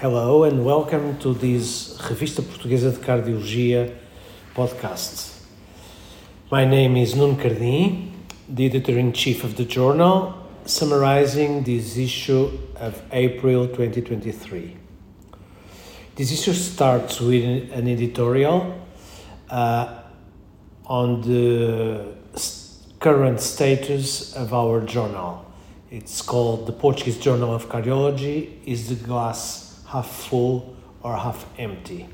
Hello and welcome to this Revista Portuguesa de Cardiologia podcast. My name is Nuno Cardim, the editor in chief of the journal, summarizing this issue of April 2023. This issue starts with an editorial uh, on the current status of our journal. It's called the Portuguese Journal of Cardiology. Is the glass half full or half empty?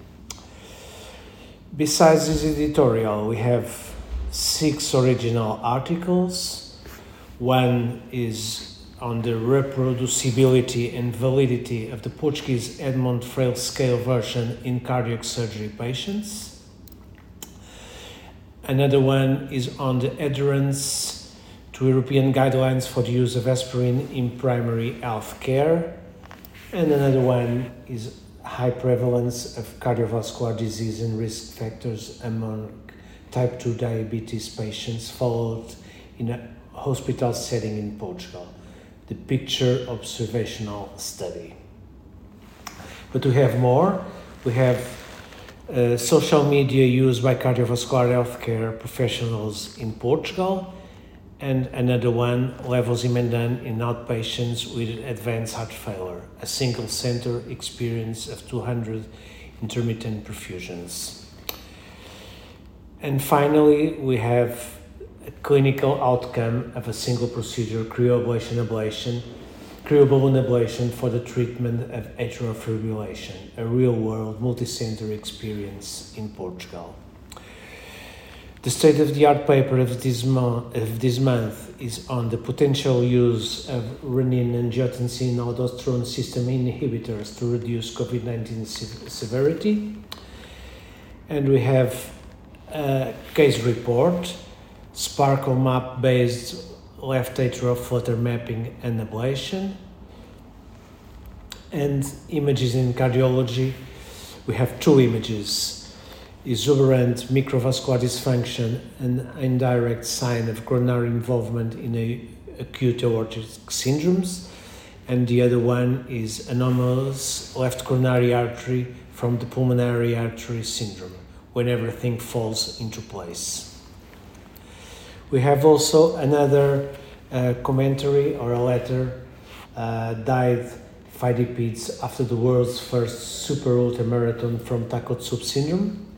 Besides this editorial, we have six original articles. One is on the reproducibility and validity of the Portuguese Edmonton Frail scale version in cardiac surgery patients. Another one is on the adherence to European guidelines for the use of aspirin in primary health care. And another one is high prevalence of cardiovascular disease and risk factors among type 2 diabetes patients followed in a hospital setting in Portugal, the picture observational study. But we have more. We have uh, social media used by cardiovascular healthcare professionals in Portugal, and another one, levosimendan in outpatients with advanced heart failure, a single center experience of 200 intermittent perfusions. And finally, we have a clinical outcome of a single procedure cryoablation ablation cryoballoon ablation for the treatment of atrial fibrillation, a real world multi-center experience in Portugal. The state of the art paper of this, mo- of this month is on the potential use of renin angiotensin aldosterone system inhibitors to reduce COVID 19 se- severity. And we have a case report, SparkleMap based left atrial flutter mapping and ablation. And images in cardiology, we have two images exuberant microvascular dysfunction, an indirect sign of coronary involvement in acute aortic syndromes, and the other one is anomalous left coronary artery from the pulmonary artery syndrome, when everything falls into place. We have also another uh, commentary or a letter uh, died decades after the world's first super ultra marathon from Takotsubo syndrome.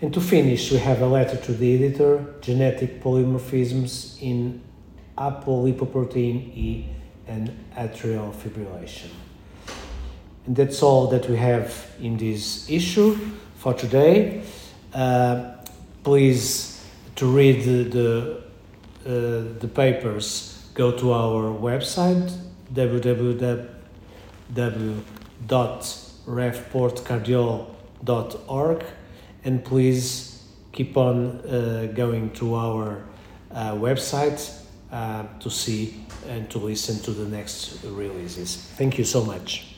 And to finish, we have a letter to the editor genetic polymorphisms in apolipoprotein E and atrial fibrillation. And that's all that we have in this issue for today. Uh, please to read the, the, uh, the papers, go to our website www.revportcardiol.org and please keep on uh, going to our uh, website uh, to see and to listen to the next releases. Thank you so much.